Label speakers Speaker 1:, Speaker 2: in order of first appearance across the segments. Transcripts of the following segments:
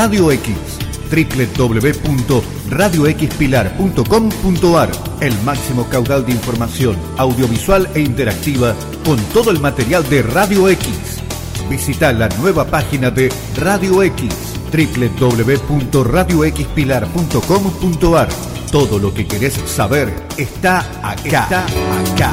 Speaker 1: Radio X www.radioxpilar.com.ar El máximo caudal de información audiovisual e interactiva con todo el material de Radio X. Visita la nueva página de Radio X www.radioxpilar.com.ar Todo lo que querés saber está acá. Está acá.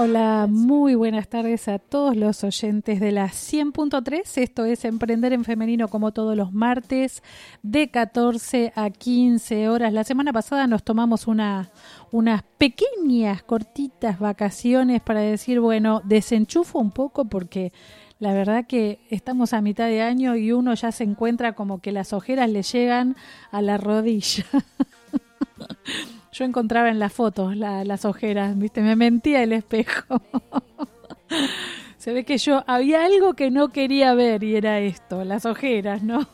Speaker 2: Hola, muy buenas tardes a todos los oyentes de la 100.3. Esto es Emprender en Femenino como todos los martes de 14 a 15 horas. La semana pasada nos tomamos una, unas pequeñas, cortitas vacaciones para decir, bueno, desenchufo un poco porque la verdad que estamos a mitad de año y uno ya se encuentra como que las ojeras le llegan a la rodilla. Yo encontraba en las fotos las ojeras, ¿viste? Me mentía el espejo. Se ve que yo había algo que no quería ver y era esto, las ojeras, ¿no?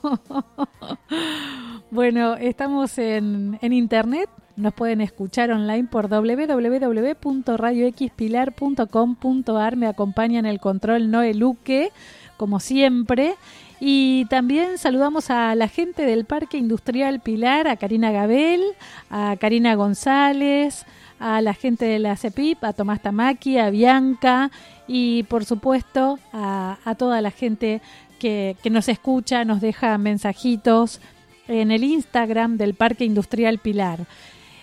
Speaker 2: bueno, estamos en, en internet, nos pueden escuchar online por www.radioxpilar.com.ar. Me acompaña en el control Noé Luque, como siempre. Y también saludamos a la gente del Parque Industrial Pilar, a Karina Gabel, a Karina González, a la gente de la CEPIP, a Tomás Tamaki, a Bianca y por supuesto a, toda la gente que, que nos escucha, nos deja mensajitos en el Instagram del Parque Industrial Pilar.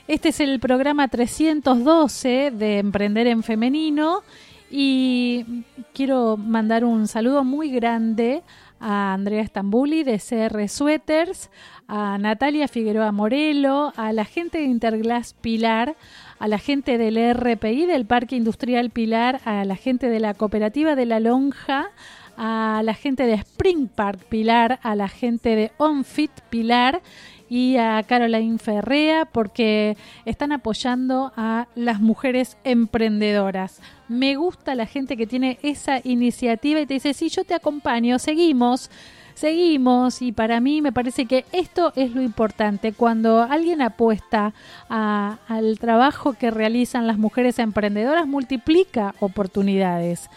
Speaker 2: Este es el programa 312 de Emprender en Femenino y quiero mandar un saludo muy grande a Andrea Stambuli de CR Sweaters, a Natalia Figueroa Morelo, a la gente de Interglass Pilar, a la gente del RPI del Parque Industrial Pilar, a la gente de la Cooperativa de la Lonja, a la gente de Spring Park Pilar, a la gente de OnFit Pilar y a Caroline Ferrea porque están apoyando a las mujeres emprendedoras. Me gusta la gente que tiene esa iniciativa y te dice, sí, yo te acompaño, seguimos seguimos y para mí me parece que esto es lo importante. Cuando alguien apuesta al trabajo que realizan las mujeres emprendedoras, multiplica oportunidades.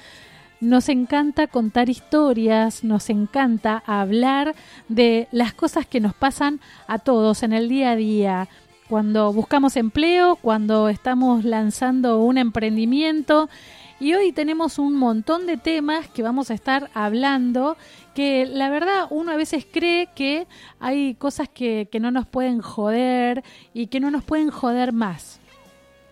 Speaker 2: Nos encanta contar historias, nos encanta hablar de las cosas que nos pasan a todos en el día a día. Cuando buscamos empleo, cuando estamos lanzando un emprendimiento. Y hoy tenemos un montón de temas que vamos a estar hablando que la verdad uno a veces cree que hay cosas que, que no nos pueden joder y que no nos pueden joder más.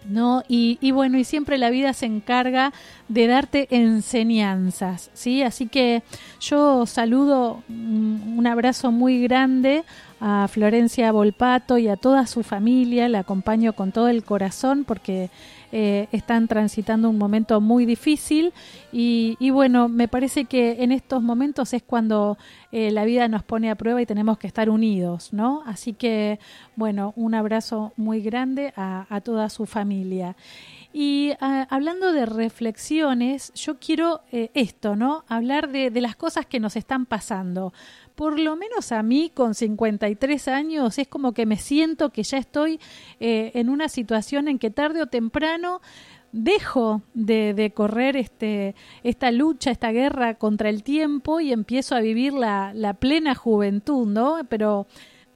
Speaker 2: ¿No? Y, bueno, y siempre la vida se encarga de darte enseñanzas, ¿sí? Así que yo saludo mm, un abrazo muy grande a Florencia Volpato y a toda su familia, la acompaño con todo el corazón porque eh, están transitando un momento muy difícil y, bueno, me parece que en estos momentos es cuando eh, la vida nos pone a prueba y tenemos que estar unidos, ¿no? Así que, bueno, un abrazo muy grande a, toda su familia. Y ah, hablando de reflexiones, yo quiero eh, esto, ¿no? Hablar de, las cosas que nos están pasando por lo menos a mí con 53 años es como que me siento que ya estoy eh, en una situación en que tarde o temprano dejo de, de, correr este, esta lucha, esta guerra contra el tiempo y empiezo a vivir la, la plena juventud, ¿no? Pero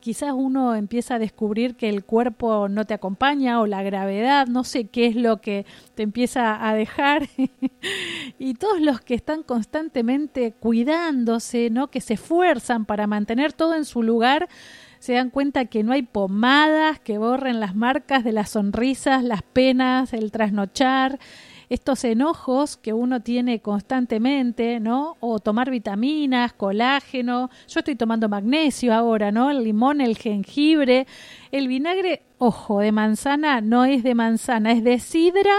Speaker 2: quizás uno empieza a descubrir que el cuerpo no te acompaña o la gravedad, no sé qué es lo que te empieza a dejar. y todos los que están constantemente cuidándose, ¿no? que se esfuerzan para mantener todo en su lugar, se dan cuenta que no hay pomadas que borren las marcas de las sonrisas, las penas, el trasnochar, estos enojos que uno tiene constantemente, ¿no? O tomar vitaminas, colágeno. Yo estoy tomando magnesio ahora, ¿no? El limón, el jengibre, el vinagre, ojo, de manzana no es de manzana, es de sidra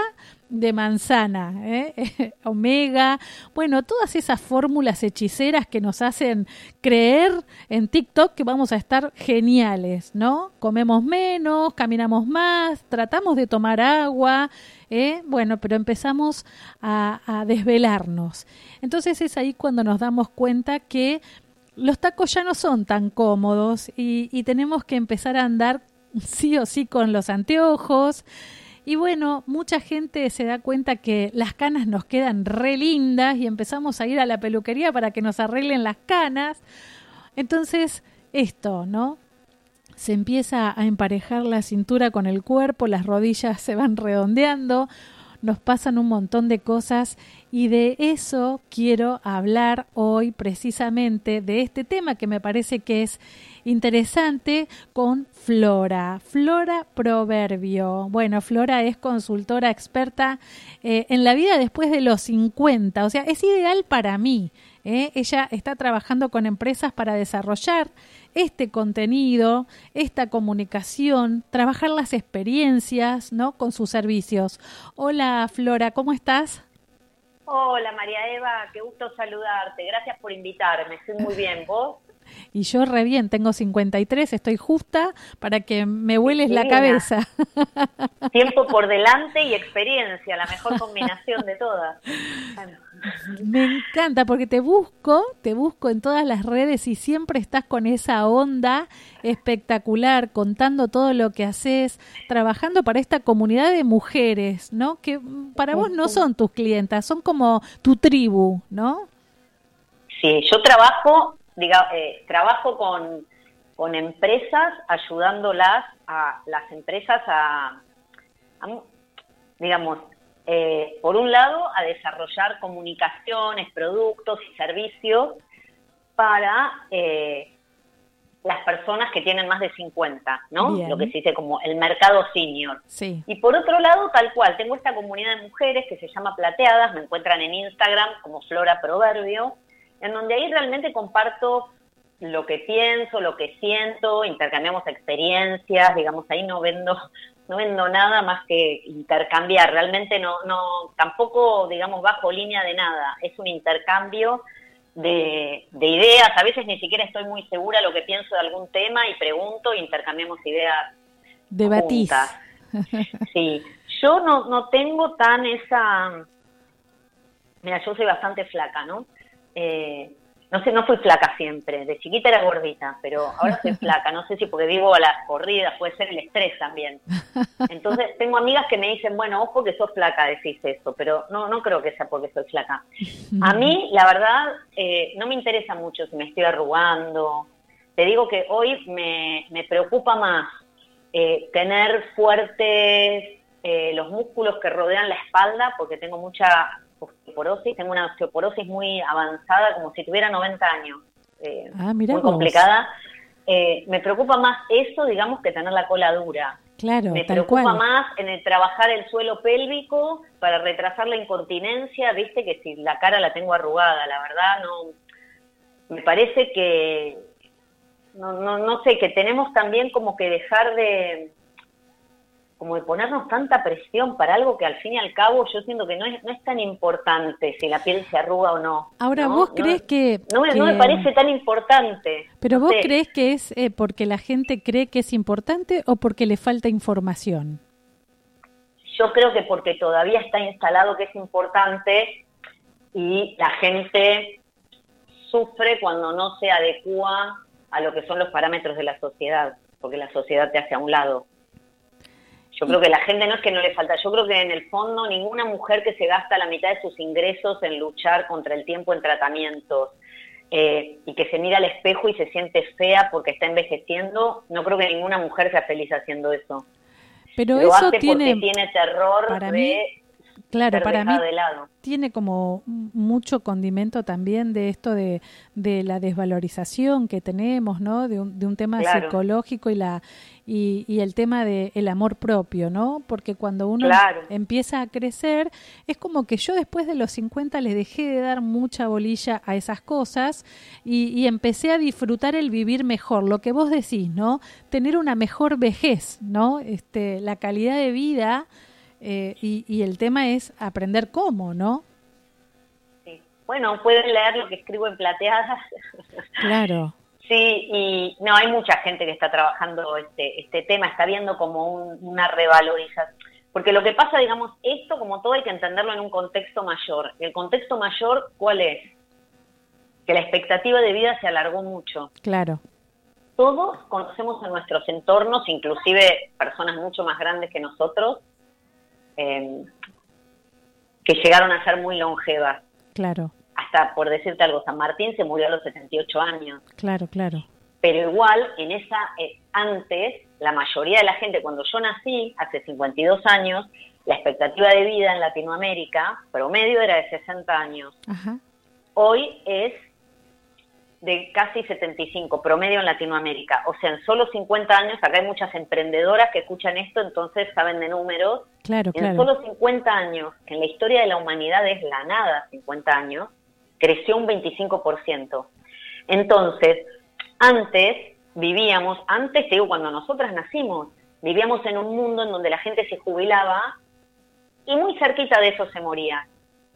Speaker 2: de manzana, ¿eh? omega, bueno, todas esas fórmulas hechiceras que nos hacen creer en TikTok que vamos a estar geniales, ¿no? Comemos menos, caminamos más, tratamos de tomar agua, ¿eh? bueno, pero empezamos a, desvelarnos. Entonces es ahí cuando nos damos cuenta que los tacos ya no son tan cómodos y, y tenemos que empezar a andar sí o sí con los anteojos, y bueno, mucha gente se da cuenta que las canas nos quedan re lindas y empezamos a ir a la peluquería para que nos arreglen las canas. Entonces, esto, ¿no? Se empieza a emparejar la cintura con el cuerpo, las rodillas se van redondeando, nos pasan un montón de cosas y de eso quiero hablar hoy precisamente, de este tema que me parece que es interesante con Flora. Flora Proverbio. Bueno, Flora es consultora experta eh, en la vida después de los 50, o sea, es ideal para mí. ¿eh? Ella está trabajando con empresas para desarrollar este contenido, esta comunicación, trabajar las experiencias, ¿no? Con sus servicios. Hola, Flora, ¿cómo estás?
Speaker 3: Hola, María Eva, qué gusto saludarte. Gracias por invitarme. Estoy muy bien. ¿Vos?
Speaker 2: Y yo re bien, tengo 53, estoy justa para que me hueles la cabeza.
Speaker 3: Tiempo por delante y experiencia, la mejor combinación de todas.
Speaker 2: Me encanta porque te busco, te busco en todas las redes y siempre estás con esa onda espectacular, contando todo lo que haces, trabajando para esta comunidad de mujeres, ¿no? Que para vos no son tus clientas, son como tu tribu, ¿no?
Speaker 3: Sí, yo trabajo diga, eh, trabajo con, con, empresas ayudándolas a las empresas a, digamos, eh, por un lado, a desarrollar comunicaciones, productos y servicios para eh, las personas que tienen más de 50, ¿no? Lo que se dice como el mercado senior.
Speaker 2: Sí.
Speaker 3: Y por otro lado, tal cual, tengo esta comunidad de mujeres que se llama Plateadas, me encuentran en Instagram como Flora Proverbio, en donde ahí realmente comparto lo que pienso, lo que siento, intercambiamos experiencias, digamos, ahí no vendo, no vendo nada más que intercambiar, realmente no, no, tampoco, digamos, bajo línea de nada, es un intercambio de, de ideas, a veces ni siquiera estoy muy segura lo que pienso de algún tema y pregunto, intercambiamos ideas.
Speaker 2: Debatís.
Speaker 3: Sí, yo no, no tengo tan esa, mira, yo soy bastante flaca, ¿no? Eh, no sé, no fui flaca siempre, de chiquita era gordita, pero ahora soy flaca, no sé si porque vivo a las corridas, puede ser el estrés también. Entonces tengo amigas que me dicen, bueno, ojo que sos flaca, decís eso, pero no, no creo que sea porque soy flaca. A mí, la verdad, eh, no me interesa mucho si me estoy arrugando. Te digo que hoy me, me preocupa más eh, tener fuertes eh, los músculos que rodean la espalda, porque tengo mucha osteoporosis, tengo una osteoporosis muy avanzada, como si tuviera 90 años, eh, ah, muy complicada. Eh, me preocupa más eso, digamos, que tener la cola dura.
Speaker 2: Claro,
Speaker 3: me preocupa más en el trabajar el suelo pélvico para retrasar la incontinencia, viste que si la cara la tengo arrugada, la verdad no, me parece que, no, no, no sé, que tenemos también como que dejar de, como de ponernos tanta presión para algo que al fin y al cabo yo siento que no es, no es tan importante si la piel se arruga o no.
Speaker 2: Ahora, vos crees que,
Speaker 3: no, me parece tan importante.
Speaker 2: Pero vos crees que es eh, porque la gente cree que es importante o porque le falta información?
Speaker 3: Yo creo que porque todavía está instalado que es importante y la gente sufre cuando no se adecua a lo que son los parámetros de la sociedad, porque la sociedad te hace a un lado. Yo creo que la gente no es que no le falta, yo creo que en el fondo ninguna mujer que se gasta la mitad de sus ingresos en luchar contra el tiempo en tratamientos eh, y que se mira al espejo y se siente fea porque está envejeciendo, no creo que ninguna mujer sea feliz haciendo eso.
Speaker 2: Pero eso
Speaker 3: tiene, tiene terror
Speaker 2: para
Speaker 3: de
Speaker 2: Claro, para mí tiene como mucho condimento también de esto de, de la desvalorización que tenemos, ¿no? De un, de un tema psicológico y la y, y el tema del el amor propio, ¿no? Porque cuando uno empieza a crecer, es como que yo después de los 50 le dejé de dar mucha bolilla a esas cosas y, y empecé a disfrutar el vivir mejor, lo que vos decís, ¿no? Tener una mejor vejez, ¿no? Este, la calidad de vida eh, y, el tema es aprender cómo, ¿no?
Speaker 3: Bueno, pueden leer lo que escribo en plateadas.
Speaker 2: Claro.
Speaker 3: Sí, y no, hay mucha gente que está trabajando este, este tema, está viendo como una revalorización. Porque lo que pasa, digamos, esto como todo hay que entenderlo en un contexto mayor. ¿El contexto mayor cuál es? Que la expectativa de vida se alargó mucho.
Speaker 2: Claro.
Speaker 3: Todos conocemos en nuestros entornos, inclusive personas mucho más grandes que nosotros, Em, que llegaron a ser muy longevas.
Speaker 2: Claro.
Speaker 3: Hasta, por decirte algo, San Martín se murió a los 78 años.
Speaker 2: Claro, claro.
Speaker 3: Pero igual, en esa, eh, antes, la mayoría de la gente, cuando yo nací, hace 52 años, la expectativa de vida en Latinoamérica promedio era de 60 años. Ajá. Hoy es de casi 75, promedio en Latinoamérica. O sea, en solo 50 años, acá hay muchas emprendedoras que escuchan esto, entonces saben de números.
Speaker 2: Claro,
Speaker 3: en solo 50 años, que en la historia de la humanidad es la nada, 50 años, creció un 25%. Entonces, antes vivíamos, antes, te digo, cuando nosotras nacimos, vivíamos en un mundo en donde la gente se jubilaba y muy cerquita de eso se moría.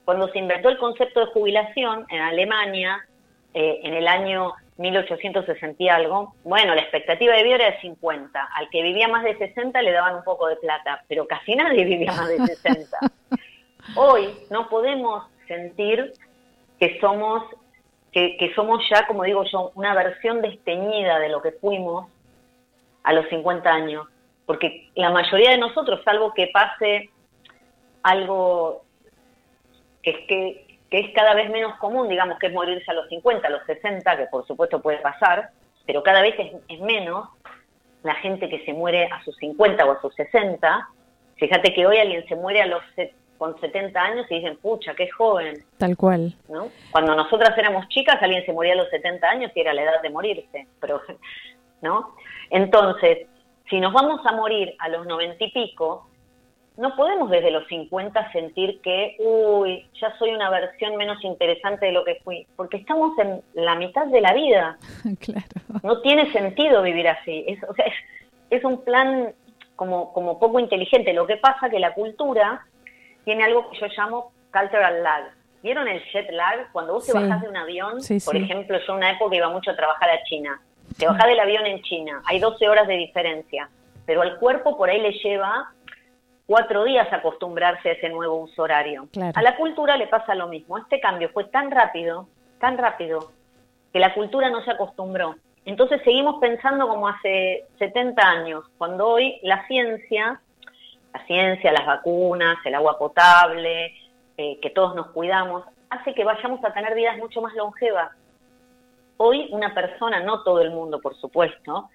Speaker 3: Cuando se inventó el concepto de jubilación en Alemania, eh, en el año 1860 y algo, bueno, la expectativa de vida era de 50. Al que vivía más de 60 le daban un poco de plata, pero casi nadie vivía más de 60. Hoy no podemos sentir que somos, que, que somos ya, como digo yo, una versión desteñida de lo que fuimos a los 50 años. Porque la mayoría de nosotros, salvo que pase algo que, es que, que es cada vez menos común, digamos, que es morirse a los 50, a los 60, que por supuesto puede pasar, pero cada vez es, menos la gente que se muere a sus 50 o a sus 60. Fíjate que hoy alguien se muere a los con 70 años y dicen, pucha, qué joven.
Speaker 2: Tal cual.
Speaker 3: ¿no? Cuando nosotras éramos chicas, alguien se moría a los 70 años y era la edad de morirse. Pero, ¿no? Entonces, si nos vamos a morir a los 90 y pico, no podemos desde los 50 sentir que, uy, ya soy una versión menos interesante de lo que fui, porque estamos en la mitad de la vida.
Speaker 2: claro.
Speaker 3: No tiene sentido vivir así. Es, o sea, es, un plan como, como poco inteligente. Lo que pasa que la cultura tiene algo que yo llamo cultural lag. ¿Vieron el jet lag? Cuando vos te bajás de un avión, por ejemplo, yo en una época iba mucho a trabajar a China. Te bajás del avión en China, hay 12 horas de diferencia, pero al cuerpo por ahí le lleva cuatro días acostumbrarse a ese nuevo uso horario. A la cultura le pasa lo mismo. Este cambio fue tan rápido, tan rápido, que la cultura no se acostumbró. Entonces seguimos pensando como hace 70 años, cuando hoy la ciencia, la ciencia, las vacunas, el agua potable, eh, que todos nos cuidamos, hace que vayamos a tener vidas mucho más longevas. Hoy una persona, no todo el mundo por supuesto,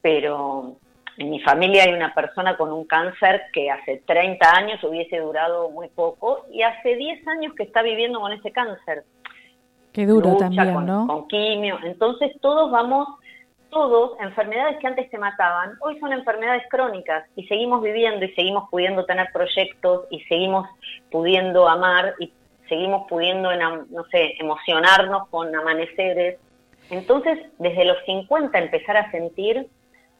Speaker 3: pero en mi familia hay una persona con un cáncer que hace 30 años hubiese durado muy poco y hace 10 años que está viviendo con ese cáncer.
Speaker 2: Qué duro también,
Speaker 3: con,
Speaker 2: ¿no?
Speaker 3: Con quimio. Entonces todos vamos, todos, enfermedades que antes se mataban, hoy son enfermedades crónicas y seguimos viviendo y seguimos pudiendo tener proyectos y seguimos pudiendo amar y seguimos pudiendo, no sé, emocionarnos con amaneceres. Entonces, desde los 50 empezar a sentir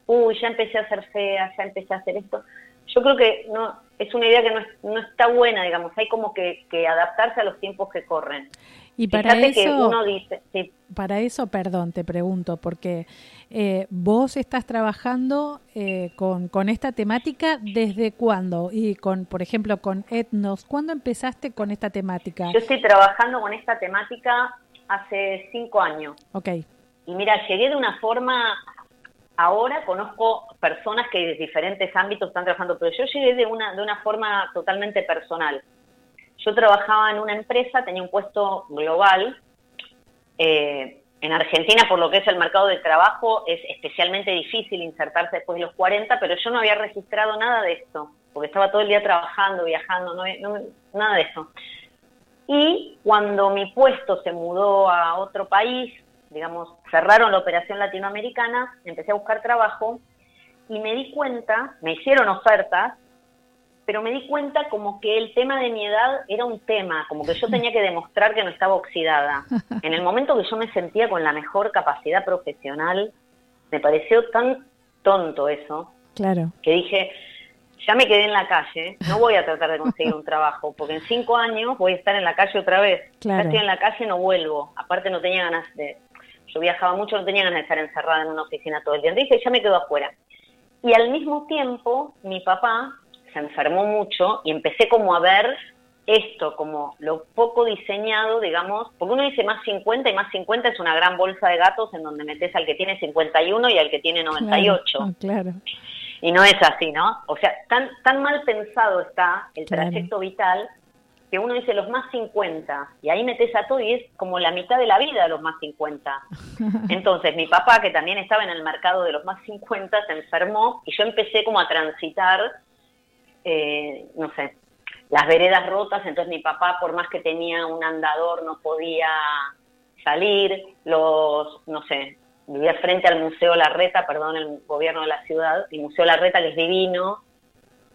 Speaker 3: uy, ya empecé a ser fea, ya empecé a hacer esto. Yo creo que no es una idea que no, está buena, digamos, hay como que, adaptarse a los tiempos que corren.
Speaker 2: Y para eso, uno dice, para eso, perdón, te pregunto, porque eh, vos estás trabajando eh, con, con esta temática desde cuándo y con, por ejemplo, con Etnos, ¿cuándo empezaste con esta temática?
Speaker 3: Yo estoy trabajando con esta temática hace cinco años.
Speaker 2: Ok.
Speaker 3: Y mira, llegué de una forma Ahora conozco personas que de diferentes ámbitos están trabajando, pero yo llegué de una, de una forma totalmente personal. Yo trabajaba en una empresa, tenía un puesto global. Eh, en Argentina, por lo que es el mercado de trabajo, es especialmente difícil insertarse después de los 40, pero yo no había registrado nada de esto. porque estaba todo el día trabajando, viajando, no, nada de eso. Y cuando mi puesto se mudó a otro país, digamos, cerraron la operación latinoamericana, empecé a buscar trabajo y me di cuenta, me hicieron ofertas, pero me di cuenta como que el tema de mi edad era un tema, como que yo tenía que demostrar que no estaba oxidada. En el momento que yo me sentía con la mejor capacidad profesional, me pareció tan tonto eso,
Speaker 2: claro.
Speaker 3: que dije, ya me quedé en la calle, no voy a tratar de conseguir un trabajo, porque en cinco años voy a estar en la calle otra vez. Ya estoy en la calle, no vuelvo. Aparte no tenía ganas de, yo viajaba mucho, no tenía ganas de estar encerrada en una oficina todo el día. Dije, ya me quedo afuera. Y al mismo tiempo, mi papá se enfermó mucho y empecé como a ver esto como lo poco diseñado, digamos, porque uno dice más 50 y más 50 es una gran bolsa de gatos en donde metes al que tiene 51 y al que tiene 98.
Speaker 2: Claro, claro.
Speaker 3: Y no es así, ¿no? O sea, tan, tan mal pensado está el trayecto vital que uno dice los más 50 y ahí metes a todo y es como la mitad de la vida los más 50. Entonces mi papá, que también estaba en el mercado de los más 50, se enfermó y yo empecé como a transitar, eh, no sé, las veredas rotas, entonces mi papá, por más que tenía un andador, no podía salir, los, no sé, vivía frente al Museo Larreta, perdón, el gobierno de la ciudad, el Museo Larreta que es divino,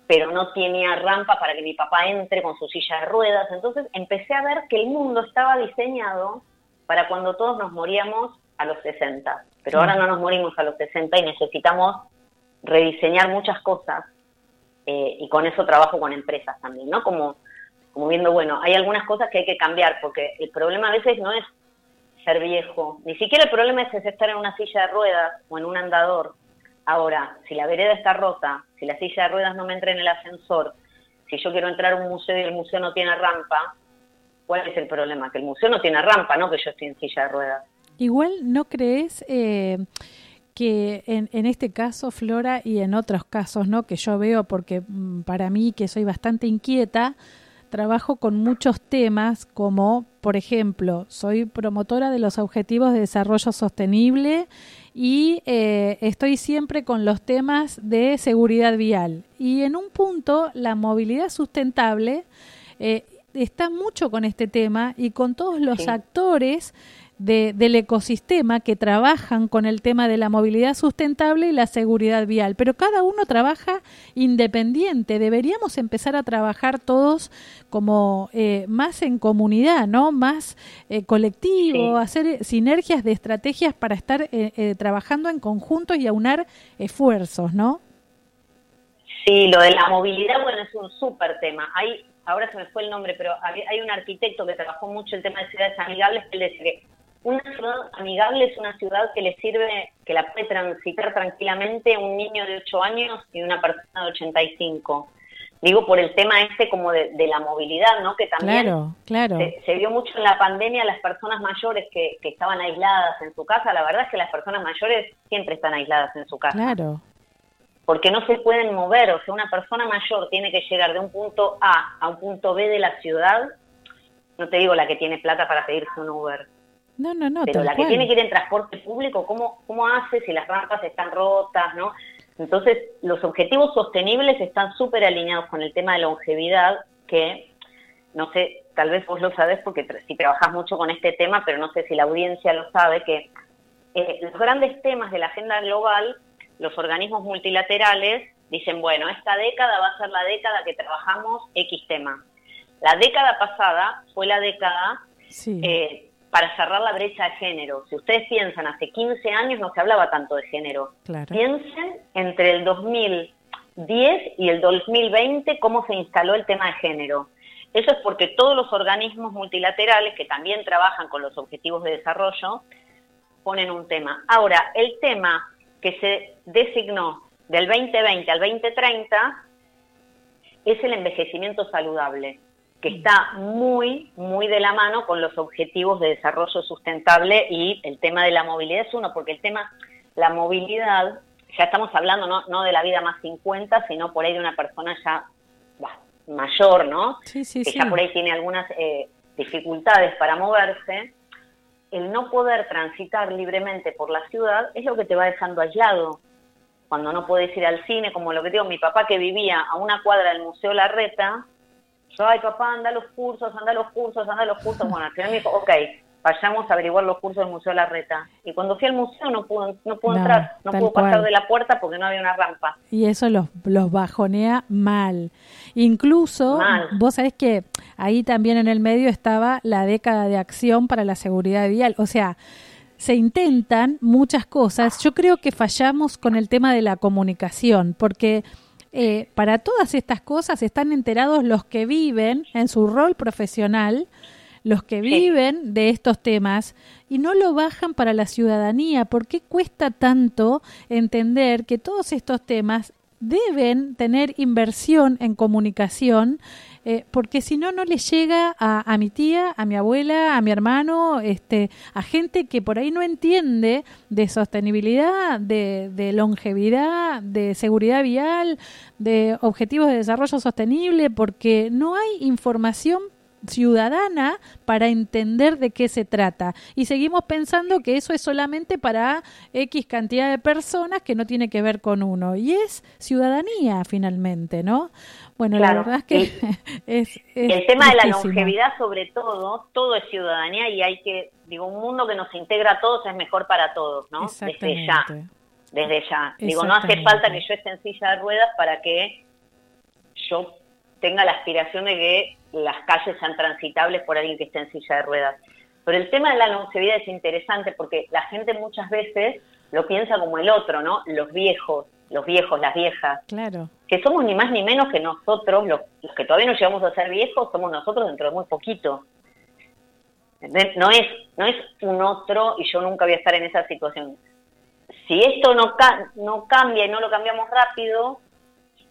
Speaker 3: pero no tenía rampa para que mi papá entre con su silla de ruedas. Entonces empecé a ver que el mundo estaba diseñado para cuando todos nos moríamos a los 60, pero ahora no nos morimos a los 60 y necesitamos rediseñar muchas cosas eh, y con eso trabajo con empresas también, ¿no? Como, como viendo, bueno, hay algunas cosas que hay que cambiar porque el problema a veces no es ser viejo. Ni siquiera el problema es estar en una silla de ruedas o en un andador. Ahora, si la vereda está rota, si la silla de ruedas no me entra en el ascensor, si yo quiero entrar a un museo y el museo no tiene rampa, ¿cuál es el problema? Que el museo no tiene rampa, no que yo estoy en silla de ruedas.
Speaker 2: Igual, ¿no crees eh, que en, en, este caso, Flora, y en otros casos, ¿no? Que yo veo, porque mm, para mí, que soy bastante inquieta, trabajo con muchos temas como, por ejemplo, soy promotora de los Objetivos de Desarrollo Sostenible y eh, estoy siempre con los temas de seguridad vial. Y en un punto, la movilidad sustentable eh, está mucho con este tema y con todos los actores del ecosistema que trabajan con el tema de la movilidad sustentable y la seguridad vial, pero cada uno trabaja independiente. Deberíamos empezar a trabajar todos como eh, más en comunidad, ¿no? Más eh, colectivo, hacer sinergias de estrategias para estar eh, trabajando en conjunto y aunar esfuerzos, ¿no?
Speaker 3: Sí, lo de la movilidad, bueno, es un súper tema. Hay, ahora se me fue el nombre, pero hay un arquitecto que trabajó mucho el tema de ciudades amigables que él que una ciudad amigable es una ciudad que le sirve, que la puede transitar tranquilamente un niño de 8 años y una persona de 85. Digo por el tema este como de, la movilidad, ¿no? Que también
Speaker 2: claro, claro.
Speaker 3: Se, vio mucho en la pandemia las personas mayores que, que estaban aisladas en su casa. La verdad es que las personas mayores siempre están aisladas en su casa.
Speaker 2: Claro.
Speaker 3: Porque no se pueden mover. O sea, una persona mayor tiene que llegar de un punto A a un punto B de la ciudad. No te digo la que tiene plata para pedirse un Uber
Speaker 2: no, no, no.
Speaker 3: Pero la que tiene que ir en transporte público, ¿cómo, ¿cómo hace si las rampas están rotas, no? Entonces, los objetivos sostenibles están súper alineados con el tema de longevidad, que no sé, tal vez vos lo sabés porque si trabajas mucho con este tema, pero no sé si la audiencia lo sabe, que eh, los grandes temas de la agenda global, los organismos multilaterales dicen, bueno, esta década va a ser la década que trabajamos X tema. La década pasada fue la década
Speaker 2: sí.
Speaker 3: eh, para cerrar la brecha de género. Si ustedes piensan, hace 15 años no se hablaba tanto de género. Piensen entre el 2010 y el 2020 cómo se instaló el tema de género. Eso es porque todos los organismos multilaterales que también trabajan con los objetivos de desarrollo ponen un tema. Ahora, el tema que se designó del 2020 al 2030 es el envejecimiento saludable que está muy, muy de la mano con los objetivos de desarrollo sustentable y el tema de la movilidad es uno, porque el tema, la movilidad, ya estamos hablando no, no de la vida más 50, sino por ahí de una persona ya mayor, ¿no?
Speaker 2: Sí, sí,
Speaker 3: que ya por ahí tiene algunas eh, dificultades para moverse. El no poder transitar libremente por la ciudad es lo que te va dejando aislado. cuando no podés ir al cine, como lo que digo, mi papá que vivía a una cuadra del Museo Larreta, yo, ay papá, anda a los cursos, anda a los cursos, anda a los cursos. Bueno, al final me dijo, ok, vayamos a averiguar los cursos del Museo Larreta. Y cuando fui al museo no pudo, no pudo entrar, no pudo pasar de la puerta porque no había una rampa.
Speaker 2: Y eso los, los bajonea mal. Incluso, vos sabés que ahí también en el medio estaba la década de acción para la seguridad vial. O sea, se intentan muchas cosas. Yo creo que fallamos con el tema de la comunicación, porque eh, para todas estas cosas están enterados los que viven en su rol profesional, los que viven de estos temas y no lo bajan para la ciudadanía. ¿Por qué cuesta tanto entender que todos estos temas deben tener inversión en comunicación eh, porque si no, no le llega a, mi tía, a mi abuela, a mi hermano, este, a gente que por ahí no entiende de sostenibilidad, de, de longevidad, de seguridad vial, de objetivos de desarrollo sostenible, porque no hay información ciudadana para entender de qué se trata. Y seguimos pensando que eso es solamente para X cantidad de personas que no tiene que ver con uno. Y es ciudadanía finalmente, ¿no? Bueno, la verdad es que es,
Speaker 3: El tema de la longevidad sobre todo, todo es ciudadanía y hay que, digo, un mundo que nos integra a todos es mejor para todos, ¿no? Desde ya. Desde ya. Digo, no hace falta que yo esté en silla de ruedas para que yo tenga la aspiración de que las calles sean transitables por alguien que esté en silla de ruedas. Pero el tema de la longevidad es interesante porque la gente muchas veces lo piensa como el otro, ¿no? Los viejos, los viejos, las viejas.
Speaker 2: Claro.
Speaker 3: Que somos ni más ni menos que nosotros, los, que todavía no llegamos a ser viejos, somos nosotros dentro de muy poquito. No es, no es un otro y yo nunca voy a estar en esa situación. Si esto no, no cambia y no lo cambiamos rápido,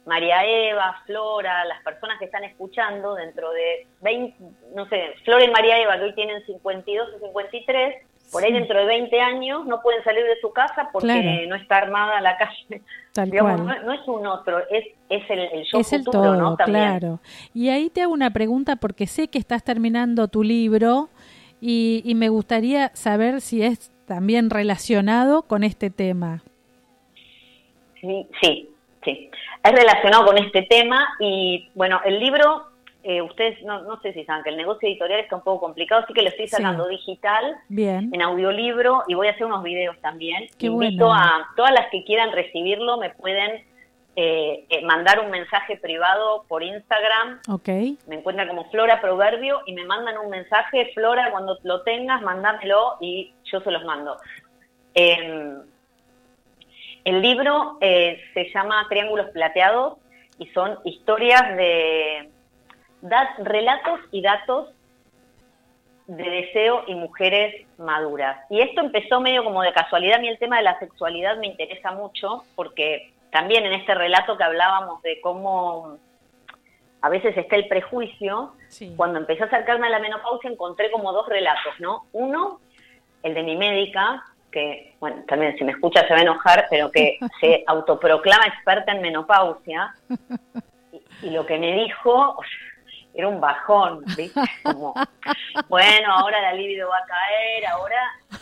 Speaker 3: María Eva, Flora, las personas que están escuchando dentro de 20, no sé, Flora y María Eva que hoy tienen 52 o 53, por ahí dentro de 20 años no pueden salir de su casa porque no está armada la calle. No, es un otro, es, es el, el yo
Speaker 2: es el todo, claro. Y ahí te hago una pregunta porque sé que estás terminando tu libro y, y me gustaría saber si es también relacionado con este tema.
Speaker 3: Sí, sí, sí. Es relacionado con este tema y bueno, el libro eh, ustedes no, no, sé si saben que el negocio editorial está un poco complicado, así que lo estoy sacando digital,
Speaker 2: Bien.
Speaker 3: en audiolibro y voy a hacer unos videos también. Invito a todas las que quieran recibirlo, me pueden eh, eh, mandar un mensaje privado por Instagram.
Speaker 2: Okay.
Speaker 3: Me encuentran como Flora Proverbio y me mandan un mensaje, Flora, cuando lo tengas, mándamelo y yo se los mando. Em, el libro se llama Triángulos Plateados y son historias de relatos y datos de deseo y mujeres maduras. Y esto empezó medio como de casualidad. A mí el tema de la sexualidad me interesa mucho porque también en este relato que hablábamos de cómo a veces está el prejuicio, cuando empecé a acercarme a la menopausia encontré como dos relatos, ¿no? Uno, el de mi médica, que, bueno, también si me escucha se va a enojar, pero que se autoproclama experta en menopausia. Y, y lo que me dijo, era un bajón, ¿viste? Como, bueno, ahora la libido va a caer, ahora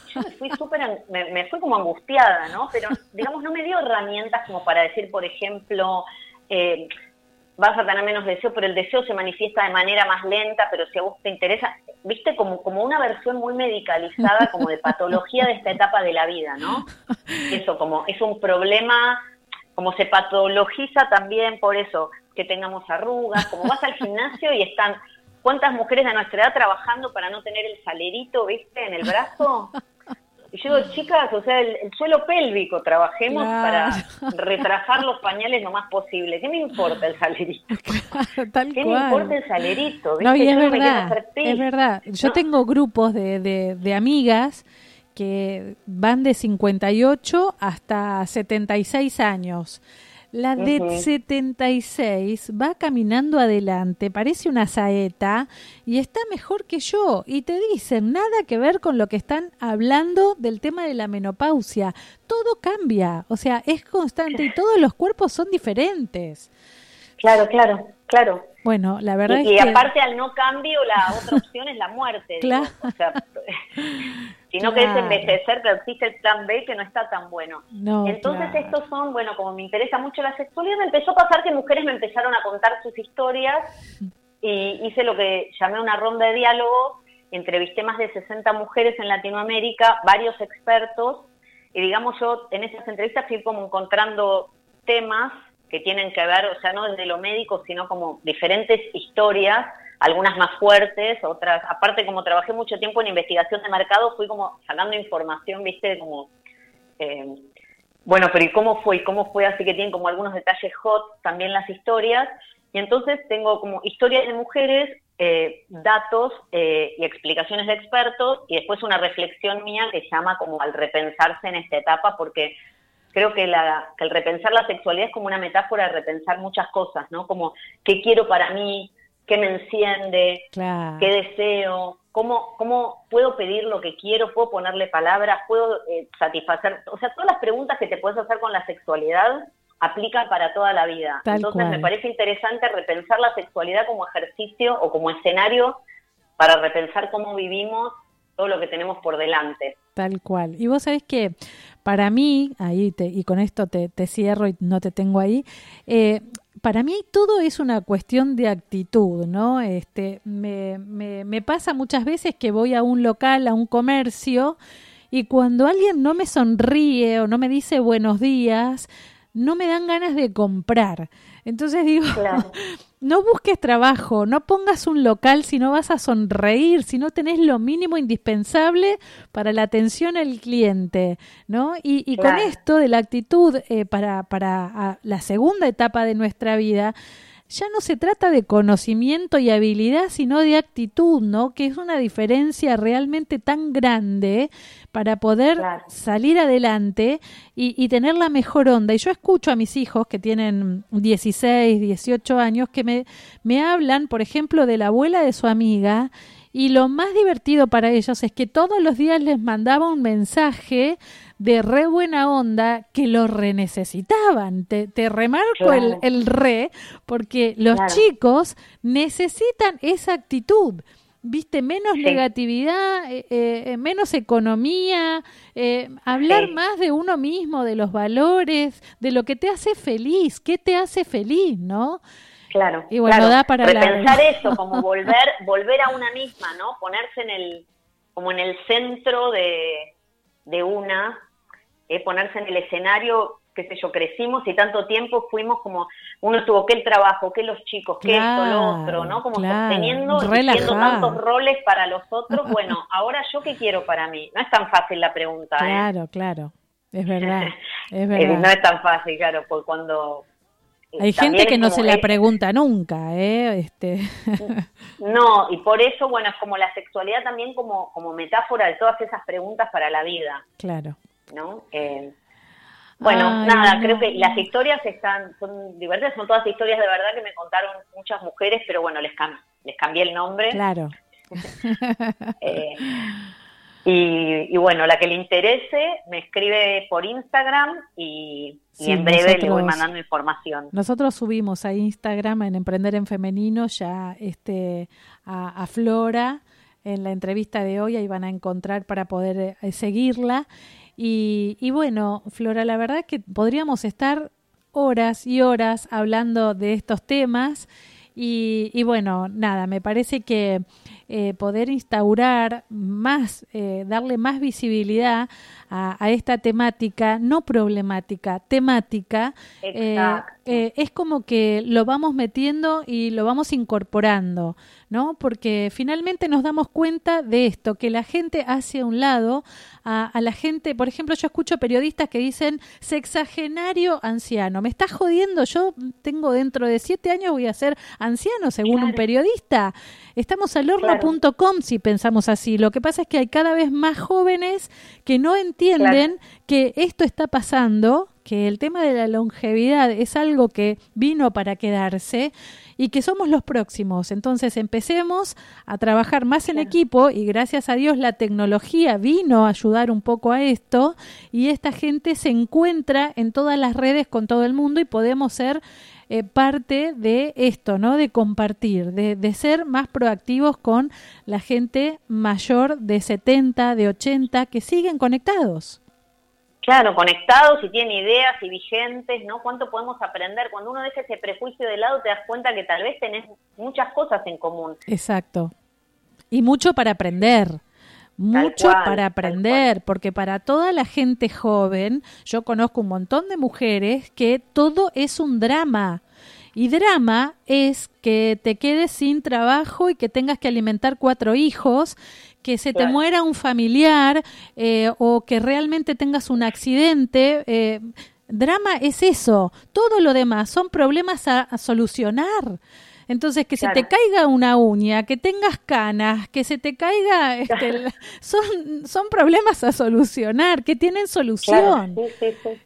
Speaker 3: yo me fui súper, me, fui como angustiada, ¿no? Pero, digamos, no me dio herramientas como para decir, por ejemplo, eh, vas a tener menos deseo, pero el deseo se manifiesta de manera más lenta, pero si a vos te interesa, viste, como, como una versión muy medicalizada, como de patología de esta etapa de la vida, ¿no? Eso, como es un problema, como se patologiza también por eso, que tengamos arrugas, como vas al gimnasio y están cuántas mujeres de nuestra edad trabajando para no tener el salerito, ¿viste? En el brazo. Y yo digo, chicas, o sea, el, suelo pélvico, trabajemos para retrasar los pañales lo más posible. ¿Qué me importa el salerito? ¿Qué me importa el salerito?
Speaker 2: No, y es verdad, es verdad. Yo tengo grupos de, de, de amigas que van de 58 hasta 76 años. La de 76 va caminando adelante, parece una saeta y está mejor que yo. Y te dicen, nada que ver con lo que están hablando del tema de la menopausia. Todo cambia, o sea, es constante y todos los cuerpos son diferentes.
Speaker 3: Claro, claro, claro.
Speaker 2: Bueno, la verdad
Speaker 3: y,
Speaker 2: es
Speaker 3: que... Y aparte al no cambio, la otra opción es la muerte.
Speaker 2: Claro.
Speaker 3: sino que es envejecer, pero existe el plan B que no está tan bueno. Entonces estos son, bueno, como me interesa mucho la sexualidad, me empezó a pasar que mujeres me empezaron a contar sus historias y hice lo que llamé una ronda de diálogo, entrevisté más de 60 mujeres en Latinoamérica, varios expertos, y digamos yo en esas entrevistas fui como encontrando temas que tienen que ver, o sea, no desde lo médico, sino como diferentes historias, algunas más fuertes, otras, aparte como trabajé mucho tiempo en investigación de mercado, fui como sacando información, viste, como, eh, bueno, pero ¿y cómo fue? ¿Y cómo fue? Así que tienen como algunos detalles hot también las historias, y entonces tengo como historias de mujeres, eh, datos eh, y explicaciones de expertos, y después una reflexión mía que llama como al repensarse en esta etapa, porque creo que, la, que el repensar la sexualidad es como una metáfora de repensar muchas cosas, ¿no? Como qué quiero para mí, qué me enciende, qué deseo, cómo, cómo puedo pedir lo que quiero, puedo ponerle palabras, puedo eh, satisfacer, o sea, todas las preguntas que te puedes hacer con la sexualidad aplican para toda la vida. Entonces me parece interesante repensar la sexualidad como ejercicio o como escenario para repensar cómo vivimos todo lo que tenemos por delante.
Speaker 2: Tal cual. Y vos sabés que para mí, ahí te, y con esto te, te, cierro y no te tengo ahí, eh, para mí todo es una cuestión de actitud, ¿no? Este, me, me, me pasa muchas veces que voy a un local, a un comercio, y cuando alguien no me sonríe o no me dice buenos días, no me dan ganas de comprar. Entonces digo, no busques trabajo, no pongas un local si no vas a sonreír, si no tenés lo mínimo indispensable para la atención al cliente, ¿no? Y, con esto de la actitud eh, para, para la segunda etapa de nuestra vida, ya no se trata de conocimiento y habilidad, sino de actitud, ¿no? Que es una diferencia realmente tan grande para poder salir adelante y, tener la mejor onda. Y yo escucho a mis hijos que tienen 16, 18 años que me, me hablan, por ejemplo, de la abuela de su amiga y lo más divertido para ellos es que todos los días les mandaba un mensaje de re buena onda que lo renecesitaban. Te, te remarco el, el, re, porque los chicos necesitan esa actitud. Viste, menos negatividad, eh, eh, menos economía, eh, hablar más de uno mismo, de los valores, de lo que te hace feliz, qué te hace feliz, ¿no?
Speaker 3: Claro. Y bueno, da para repensar eso, como volver, volver a una misma, ¿no? Ponerse en el, como en el centro de, de una, eh, ponerse en el escenario, qué sé yo, crecimos y tanto tiempo fuimos como, uno estuvo que el trabajo, que los chicos, que esto, lo otro, ¿no? Como teniendo sosteniendo tantos roles para los otros, bueno, ahora yo qué quiero para mí. No es tan fácil la pregunta.
Speaker 2: ¿eh? Claro, claro, es verdad, es verdad.
Speaker 3: no es tan fácil, claro, porque cuando
Speaker 2: hay gente que no se la pregunta nunca, ¿eh? Este...
Speaker 3: No, y por eso, bueno, es como la sexualidad también como, como metáfora de todas esas preguntas para la vida.
Speaker 2: Claro.
Speaker 3: ¿No? Eh, bueno, nada, creo que las historias están, son divertidas, son todas historias de verdad que me contaron muchas mujeres, pero bueno, les, les cambié el nombre.
Speaker 2: Claro.
Speaker 3: eh, y, bueno, la que le interese me escribe por Instagram y, en breve le voy mandando información.
Speaker 2: Nosotros subimos a Instagram en Emprender en Femenino ya este a, Flora en la entrevista de hoy, ahí van a encontrar para poder eh, seguirla. Y, y bueno, Flora, la verdad es que podríamos estar horas y horas hablando de estos temas. Y, y, bueno, nada, me parece que eh, poder instaurar más, eh, darle más visibilidad a, esta temática, no problemática, temática, eh, es como que lo vamos metiendo y lo vamos incorporando, ¿no? Porque finalmente nos damos cuenta de esto, que la gente hace a un lado a, la gente, por ejemplo, yo escucho periodistas que dicen sexagenario anciano, me está jodiendo, yo tengo dentro de siete años voy a ser anciano, según un periodista. Estamos al horno.com si pensamos así. Lo que pasa es que hay cada vez más jóvenes que no entienden que esto está pasando, que el tema de la longevidad es algo que vino para quedarse y que somos los próximos. Entonces empecemos a trabajar más en equipo y gracias a Dios la tecnología vino a ayudar un poco a esto y esta gente se encuentra en todas las redes con todo el mundo y podemos ser eh, parte de esto, ¿no? De compartir, de, de, ser más proactivos con la gente mayor de 70, de 80, que siguen conectados.
Speaker 3: Claro, conectados y tienen ideas y vigentes, ¿no? ¿Cuánto podemos aprender? Cuando uno deja ese prejuicio de lado, te das cuenta que tal vez tenés muchas cosas en común.
Speaker 2: Exacto. Y mucho para aprender. Mucho para aprender, porque para toda la gente joven, yo conozco un montón de mujeres que todo es un drama. Y drama es que te quedes sin trabajo y que tengas que alimentar cuatro hijos que se te muera un familiar eh, o que realmente tengas un accidente. Eh, drama es eso. Todo lo demás son problemas a solucionar. Entonces, que se te caiga una uña, que tengas canas, que se te caiga, este, son, son problemas a solucionar, que tienen solución.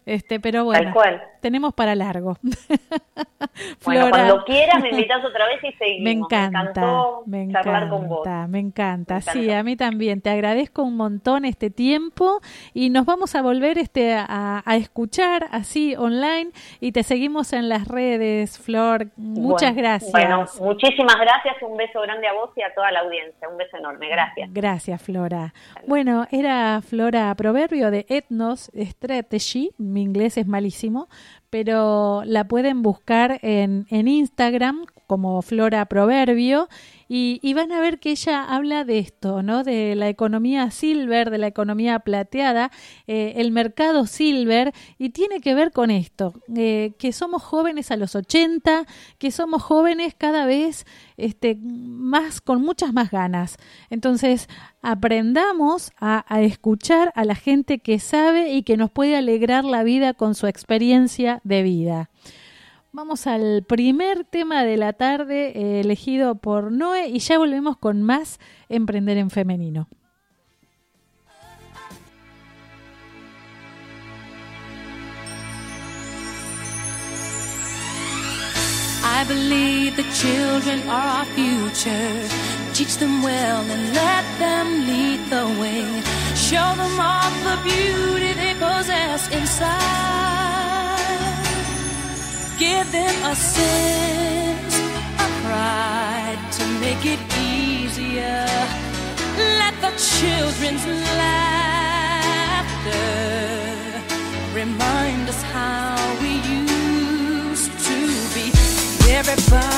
Speaker 2: Este, pero bueno, tenemos para largo.
Speaker 3: bueno, cuando quieras me invitas otra vez y seguimos.
Speaker 2: Me encanta, me, encanta, con vos. Me encanta, sí, a mí también. Te agradezco un montón este tiempo y nos vamos a volver este a, escuchar así online y te seguimos en las redes, Flor. Muchas gracias.
Speaker 3: Bueno, muchísimas gracias, un beso grande a vos y a toda la audiencia, un beso enorme, gracias.
Speaker 2: Gracias, Flora. Bueno, era Flora Proverbio de Ethnos Strategy, mi inglés es malísimo, pero la pueden buscar en, en Instagram como Flora Proverbio y, van a ver que ella habla de esto, ¿no? De la economía silver, de la economía plateada, eh, el mercado silver, y tiene que ver con esto, eh, que somos jóvenes a los 80, que somos jóvenes cada vez este, más, con muchas más ganas. Entonces, aprendamos a escuchar a la gente que sabe y que nos puede alegrar la vida con su experiencia de vida. Vamos al primer tema de la tarde eh, elegido por Noé y ya volvemos con más Emprender en Femenino. I believe the children are our future. Teach them well and let them lead the way. Show them all the beauty they possess inside. Give them a sense of pride to make it easier. Let the children's laughter remind us how we used to be. Everybody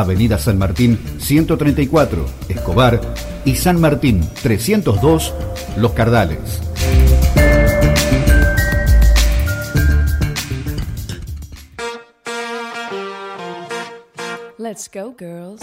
Speaker 1: Avenida San Martín 134, Escobar y San Martín 302, Los Cardales.
Speaker 4: Let's go, girls.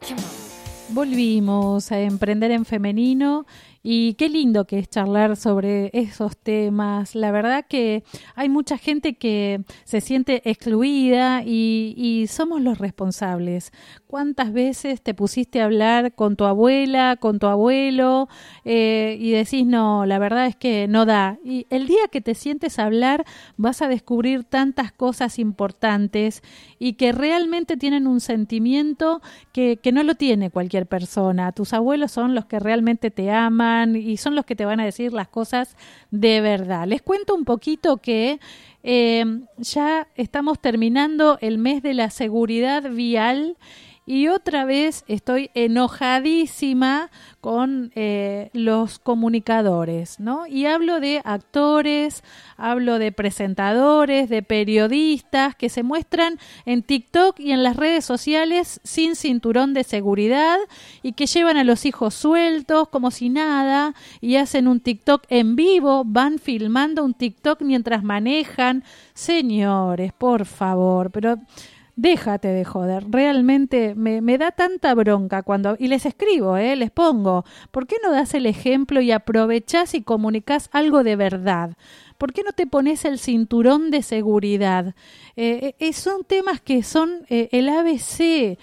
Speaker 4: Come on.
Speaker 2: Volvimos a emprender en femenino y qué lindo que es charlar sobre esos temas. La verdad que hay mucha gente que se siente excluida y, y somos los responsables. ¿Cuántas veces te pusiste a hablar con tu abuela, con tu abuelo eh, y decís, no, la verdad es que no da? Y el día que te sientes a hablar vas a descubrir tantas cosas importantes y que realmente tienen un sentimiento que, que no lo tiene cualquier persona. Tus abuelos son los que realmente te aman y son los que te van a decir las cosas de verdad. Les cuento un poquito que eh, ya estamos terminando el mes de la seguridad vial y otra vez estoy enojadísima con eh, los comunicadores, ¿no? Y hablo de actores, hablo de presentadores, de periodistas que se muestran en TikTok y en las redes sociales sin cinturón de seguridad y que llevan a los hijos sueltos como si nada y hacen un TikTok en vivo, van filmando un TikTok mientras manejan. Señores, por favor, pero déjate de joder. Realmente me, me, da tanta bronca cuando... Y les escribo, ¿eh? les pongo. ¿Por qué no das el ejemplo y aprovechás y comunicas algo de verdad? ¿Por qué no te pones el cinturón de seguridad? Eh, eh, son temas que son eh, el ABC.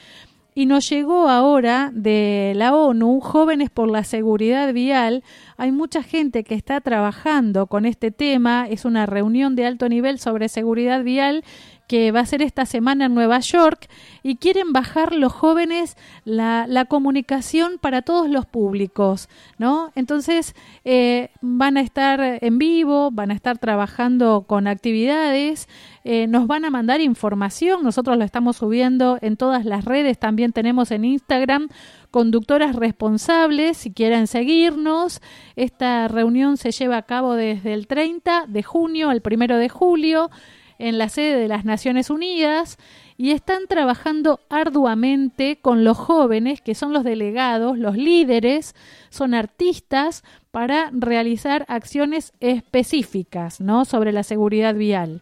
Speaker 2: Y nos llegó ahora de la ONU, Jóvenes por la Seguridad Vial. Hay mucha gente que está trabajando con este tema. Es una reunión de alto nivel sobre seguridad vial que va a ser esta semana en Nueva York y quieren bajar los jóvenes la, la comunicación para todos los públicos, ¿no? Entonces eh, van a estar en vivo, van a estar trabajando con actividades, eh, nos van a mandar información, nosotros lo estamos subiendo en todas las redes, también tenemos en Instagram conductoras responsables, si quieren seguirnos. Esta reunión se lleva a cabo desde el 30 de junio al 1 de julio en la sede de las Naciones Unidas y están trabajando arduamente con los jóvenes, que son los delegados, los líderes, son artistas para realizar acciones específicas, ¿no? sobre la seguridad vial.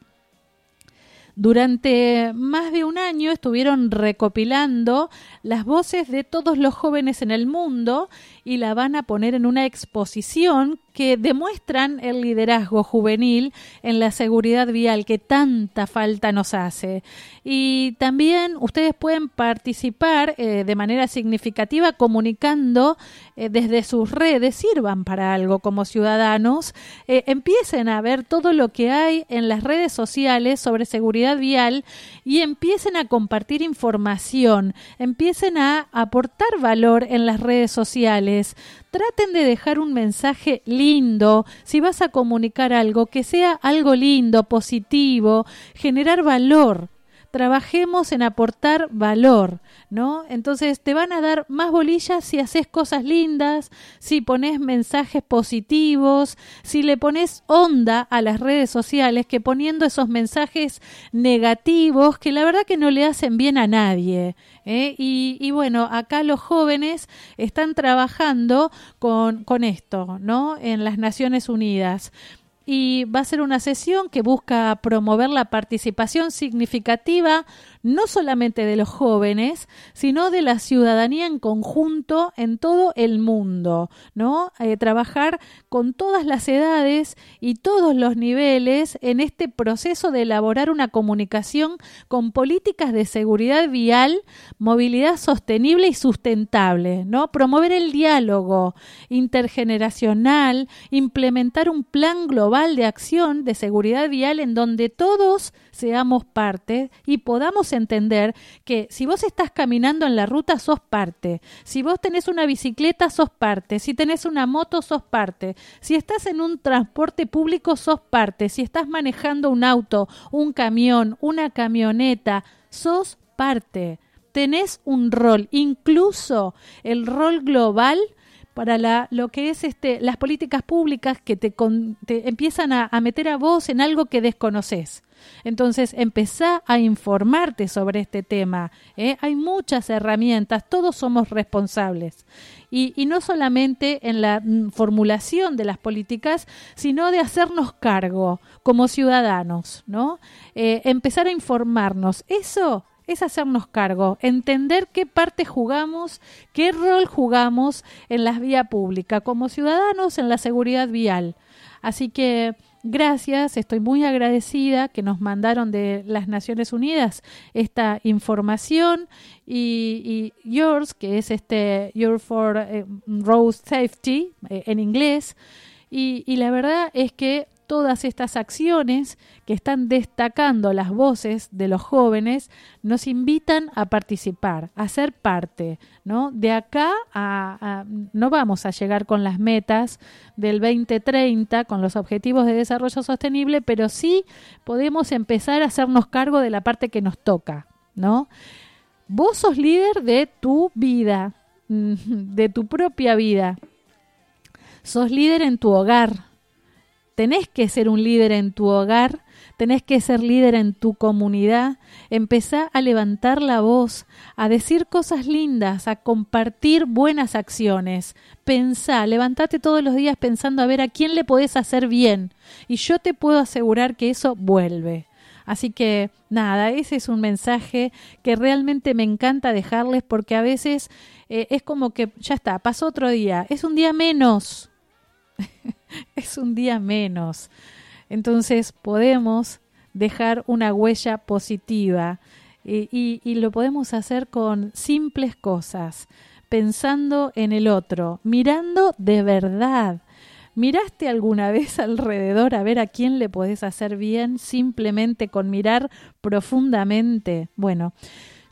Speaker 2: Durante más de un año estuvieron recopilando las voces de todos los jóvenes en el mundo y la van a poner en una exposición que demuestran el liderazgo juvenil en la seguridad vial que tanta falta nos hace. Y también ustedes pueden participar eh, de manera significativa comunicando eh, desde sus redes, sirvan para algo como ciudadanos, eh, empiecen a ver todo lo que hay en las redes sociales sobre seguridad vial y empiecen a compartir información, empiecen a aportar valor en las redes sociales traten de dejar un mensaje lindo, si vas a comunicar algo, que sea algo lindo, positivo, generar valor. Trabajemos en aportar valor, ¿no? Entonces te van a dar más bolillas si haces cosas lindas, si pones mensajes positivos, si le pones onda a las redes sociales que poniendo esos mensajes negativos que la verdad que no le hacen bien a nadie. ¿eh? Y, y, bueno, acá los jóvenes están trabajando con, con esto, ¿no? En las Naciones Unidas. Y va a ser una sesión que busca promover la participación significativa no solamente de los jóvenes, sino de la ciudadanía en conjunto en todo el mundo, ¿no? Eh, trabajar con todas las edades y todos los niveles en este proceso de elaborar una comunicación con políticas de seguridad vial, movilidad sostenible y sustentable, ¿no? Promover el diálogo intergeneracional, implementar un plan global de acción de seguridad vial en donde todos seamos parte y podamos entender que si vos estás caminando en la ruta, sos parte. Si vos tenés una bicicleta, sos parte. Si tenés una moto, sos parte. Si estás en un transporte público, sos parte. Si estás manejando un auto, un camión, una camioneta, sos parte. Tenés un rol, incluso el rol global para la, lo que es este, las políticas públicas que te, con, te empiezan a, a, meter a vos en algo que desconoces. Entonces, empezá a informarte sobre este tema. ¿eh? Hay muchas herramientas, todos somos responsables. Y, y, no solamente en la formulación de las políticas, sino de hacernos cargo como ciudadanos, ¿no? Eh, empezar a informarnos. Eso es hacernos cargo, entender qué parte jugamos, qué rol jugamos en la vía pública, como ciudadanos en la seguridad vial. Así que gracias, estoy muy agradecida que nos mandaron de las Naciones Unidas esta información y, y yours, que es este Your for eh, Road Safety eh, en inglés. Y, y la verdad es que todas estas acciones que están destacando las voces de los jóvenes nos invitan a participar, a ser parte, ¿no? De acá a, no vamos a llegar con las metas del 2030, con los objetivos de desarrollo sostenible, pero sí podemos empezar a hacernos cargo de la parte que nos toca, ¿no? Vos sos líder de tu vida, de tu propia vida. Sos líder en tu hogar, tenés que ser un líder en tu hogar, tenés que ser líder en tu comunidad, empezá a levantar la voz, a decir cosas lindas, a compartir buenas acciones. Pensá, levantate todos los días pensando a ver a quién le podés hacer bien y yo te puedo asegurar que eso vuelve. Así que nada, ese es un mensaje que realmente me encanta dejarles porque a veces eh, es como que ya está, pasó otro día, es un día menos. es un día menos. Entonces podemos dejar una huella positiva y, y, y, lo podemos hacer con simples cosas, pensando en el otro, mirando de verdad. ¿Miraste alguna vez alrededor a ver a quién le podés hacer bien simplemente con mirar profundamente? Bueno,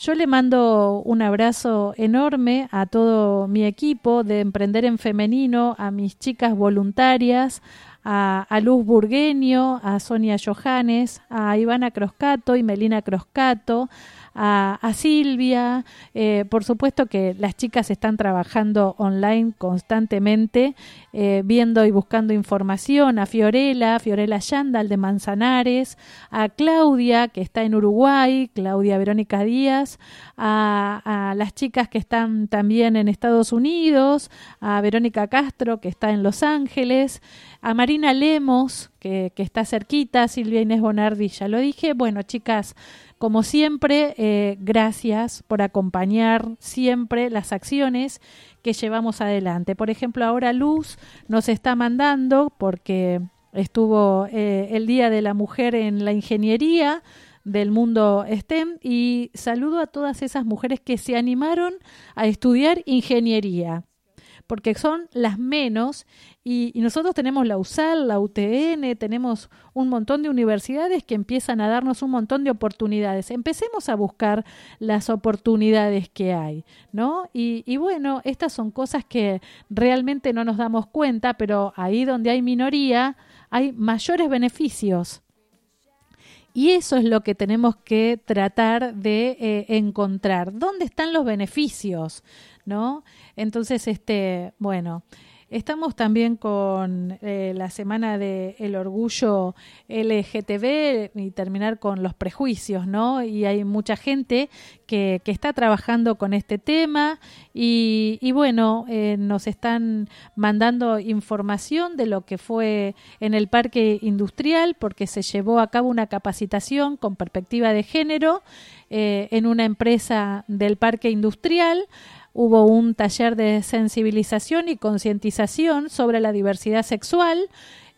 Speaker 2: yo le mando un abrazo enorme a todo mi equipo de Emprender en Femenino, a mis chicas voluntarias, a, a Luz Burgueño, a Sonia Johannes, a Ivana Croscato y Melina Croscato, a, Silvia. Eh, por supuesto que las chicas están trabajando online constantemente, eh, viendo y buscando información. A Fiorella, Fiorella Yandal de Manzanares, a Claudia, que está en Uruguay, Claudia Verónica Díaz, a, a las chicas que están también en Estados Unidos, a Verónica Castro, que está en Los Ángeles, a Marina Lemos, que, que está cerquita, Silvia Inés Bonardi, ya lo dije. Bueno, chicas, como siempre, eh, gracias por acompañar siempre las acciones que llevamos adelante. Por ejemplo, ahora Luz nos está mandando, porque estuvo eh, el Día de la Mujer en la Ingeniería del mundo STEM y saludo a todas esas mujeres que se animaron a estudiar ingeniería porque son las menos y, nosotros tenemos la USAL, la UTN, tenemos un montón de universidades que empiezan a darnos un montón de oportunidades. Empecemos a buscar las oportunidades que hay, ¿no? Y, y bueno, estas son cosas que realmente no nos damos cuenta, pero ahí donde hay minoría hay mayores beneficios. Y eso es lo que tenemos que tratar de eh, encontrar. ¿Dónde están los beneficios? ¿No? Entonces, este, bueno, Estamos también con eh, la semana de el orgullo LGTB y terminar con los prejuicios, ¿no? Y hay mucha gente que, que está trabajando con este tema y, y bueno, eh, nos están mandando información de lo que fue en el parque industrial porque se llevó a cabo una capacitación con perspectiva de género eh, en una empresa del parque industrial hubo un taller de sensibilización y concientización sobre la diversidad sexual.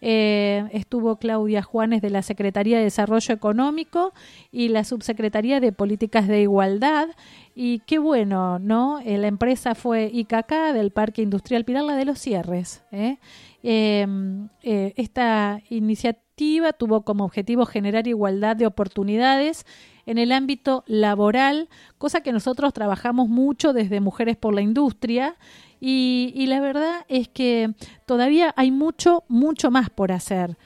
Speaker 2: Eh, estuvo Claudia Juanes de la Secretaría de Desarrollo Económico y la Subsecretaría de Políticas de Igualdad. Y qué bueno, ¿no? Eh, la empresa fue ICACA del Parque Industrial Pilar, la de los cierres. ¿eh? Eh, esta iniciativa tuvo como objetivo generar igualdad de oportunidades en el ámbito laboral, cosa que nosotros trabajamos mucho desde Mujeres por la Industria y, y la verdad es que todavía hay mucho, mucho más por hacer.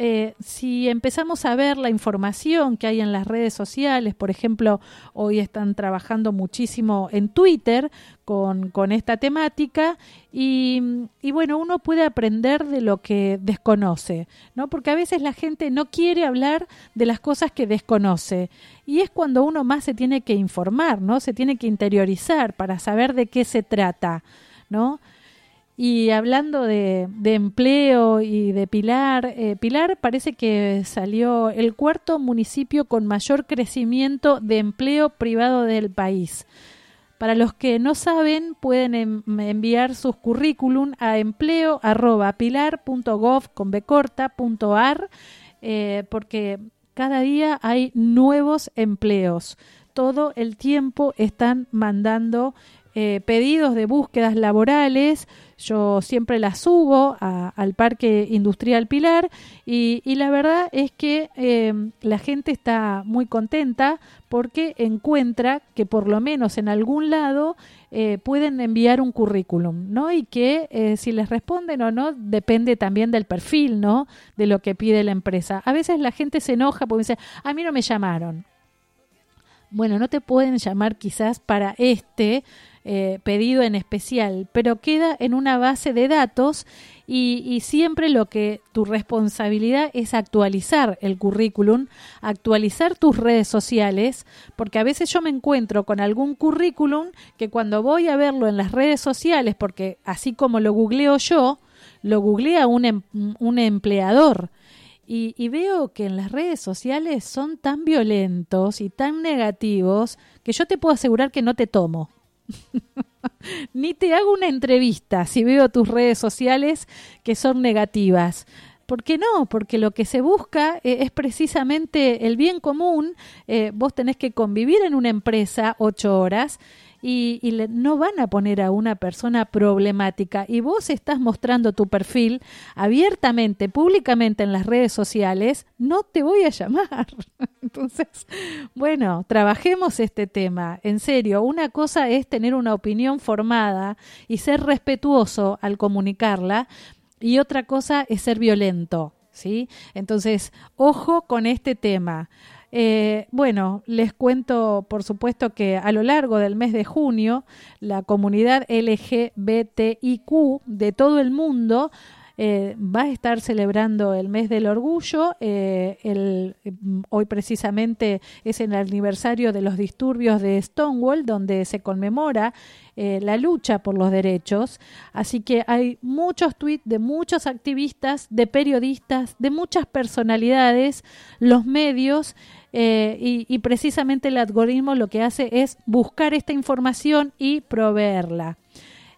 Speaker 2: Eh, si empezamos a ver la información que hay en las redes sociales, por ejemplo, hoy están trabajando muchísimo en Twitter con, esta temática y, y, bueno, uno puede aprender de lo que desconoce, ¿no? Porque a veces la gente no quiere hablar de las cosas que desconoce y es cuando uno más se tiene que informar, ¿no? Se tiene que interiorizar para saber de qué se trata, ¿no? Y hablando de, empleo y de Pilar, eh, Pilar parece que salió el cuarto municipio con mayor crecimiento de empleo privado del país. Para los que no saben, pueden en, enviar sus currículum a empleo arroba pilar.gov.ar eh, porque cada día hay nuevos empleos. Todo el tiempo están mandando eh, pedidos de búsquedas laborales. Yo siempre las subo al Parque Industrial Pilar y, la verdad es que eh, la gente está muy contenta porque encuentra que por lo menos en algún lado eh, pueden enviar un currículum, ¿no? Y que eh, si les responden o no depende también del perfil, ¿no? De lo que pide la empresa. A veces la gente se enoja porque dice, a mí no me llamaron. Bueno, no te pueden llamar quizás para este eh, pedido en especial, pero queda en una base de datos y, siempre lo que tu responsabilidad es actualizar el currículum, actualizar tus redes sociales, porque a veces yo me encuentro con algún currículum que cuando voy a verlo en las redes sociales, porque así como lo googleo yo, lo googlea un, em, un empleador. Y, veo que en las redes sociales son tan violentos y tan negativos que yo te puedo asegurar que no te tomo. Ni te hago una entrevista si veo tus redes sociales que son negativas. ¿Por qué no? Porque lo que se busca eh, es precisamente el bien común. Eh, vos tenés que convivir en una empresa ocho horas y, y le, no van a poner a una persona problemática y vos estás mostrando tu perfil abiertamente, públicamente en las redes sociales, no te voy a llamar. Entonces, bueno, trabajemos este tema. En serio, una cosa es tener una opinión formada y ser respetuoso al comunicarla y otra cosa es ser violento. ¿Sí? Entonces, ojo con este tema. Eh, bueno, les cuento, por supuesto, que a lo largo del mes de junio, la comunidad LGBTIQ de todo el mundo eh, va a estar celebrando el mes del orgullo. Eh, el, hoy precisamente es el aniversario de los disturbios de Stonewall, donde se conmemora eh, la lucha por los derechos. Así que hay muchos tweets de muchos activistas, de periodistas, de muchas personalidades, los medios. Eh, y, y, precisamente el algoritmo lo que hace es buscar esta información y proveerla.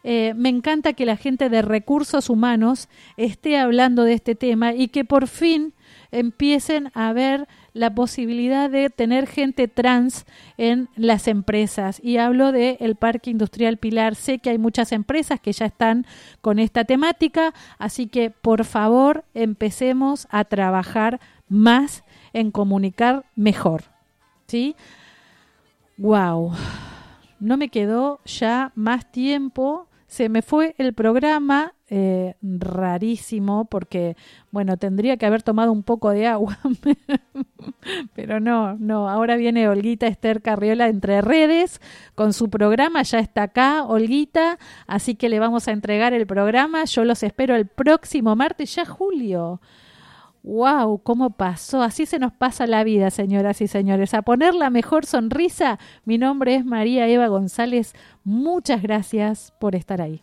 Speaker 2: Eh, me encanta que la gente de recursos humanos esté hablando de este tema y que por fin empiecen a ver la posibilidad de tener gente trans en las empresas. Y hablo del el Parque Industrial Pilar. Sé que hay muchas empresas que ya están con esta temática, así que por favor empecemos a trabajar más en comunicar mejor. ¿Sí? Wow. No me quedó ya más tiempo se me fue el programa, eh, rarísimo, porque, bueno, tendría que haber tomado un poco de agua, pero no, no, ahora viene Olguita Esther Carriola entre redes con su programa, ya está acá, Olguita, así que le vamos a entregar el programa, yo los espero el próximo martes, ya julio. ¡Wow! ¿Cómo pasó? Así se nos pasa la vida, señoras y señores. A poner la mejor sonrisa. Mi nombre es María Eva González. Muchas gracias por estar ahí.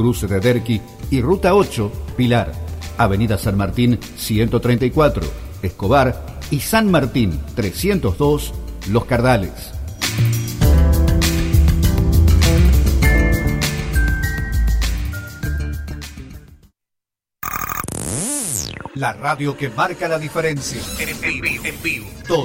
Speaker 1: Cruce de Derqui y Ruta 8, Pilar, Avenida San Martín 134, Escobar y San Martín 302, Los Cardales. La radio que marca la diferencia. En vivo, en vivo. Todo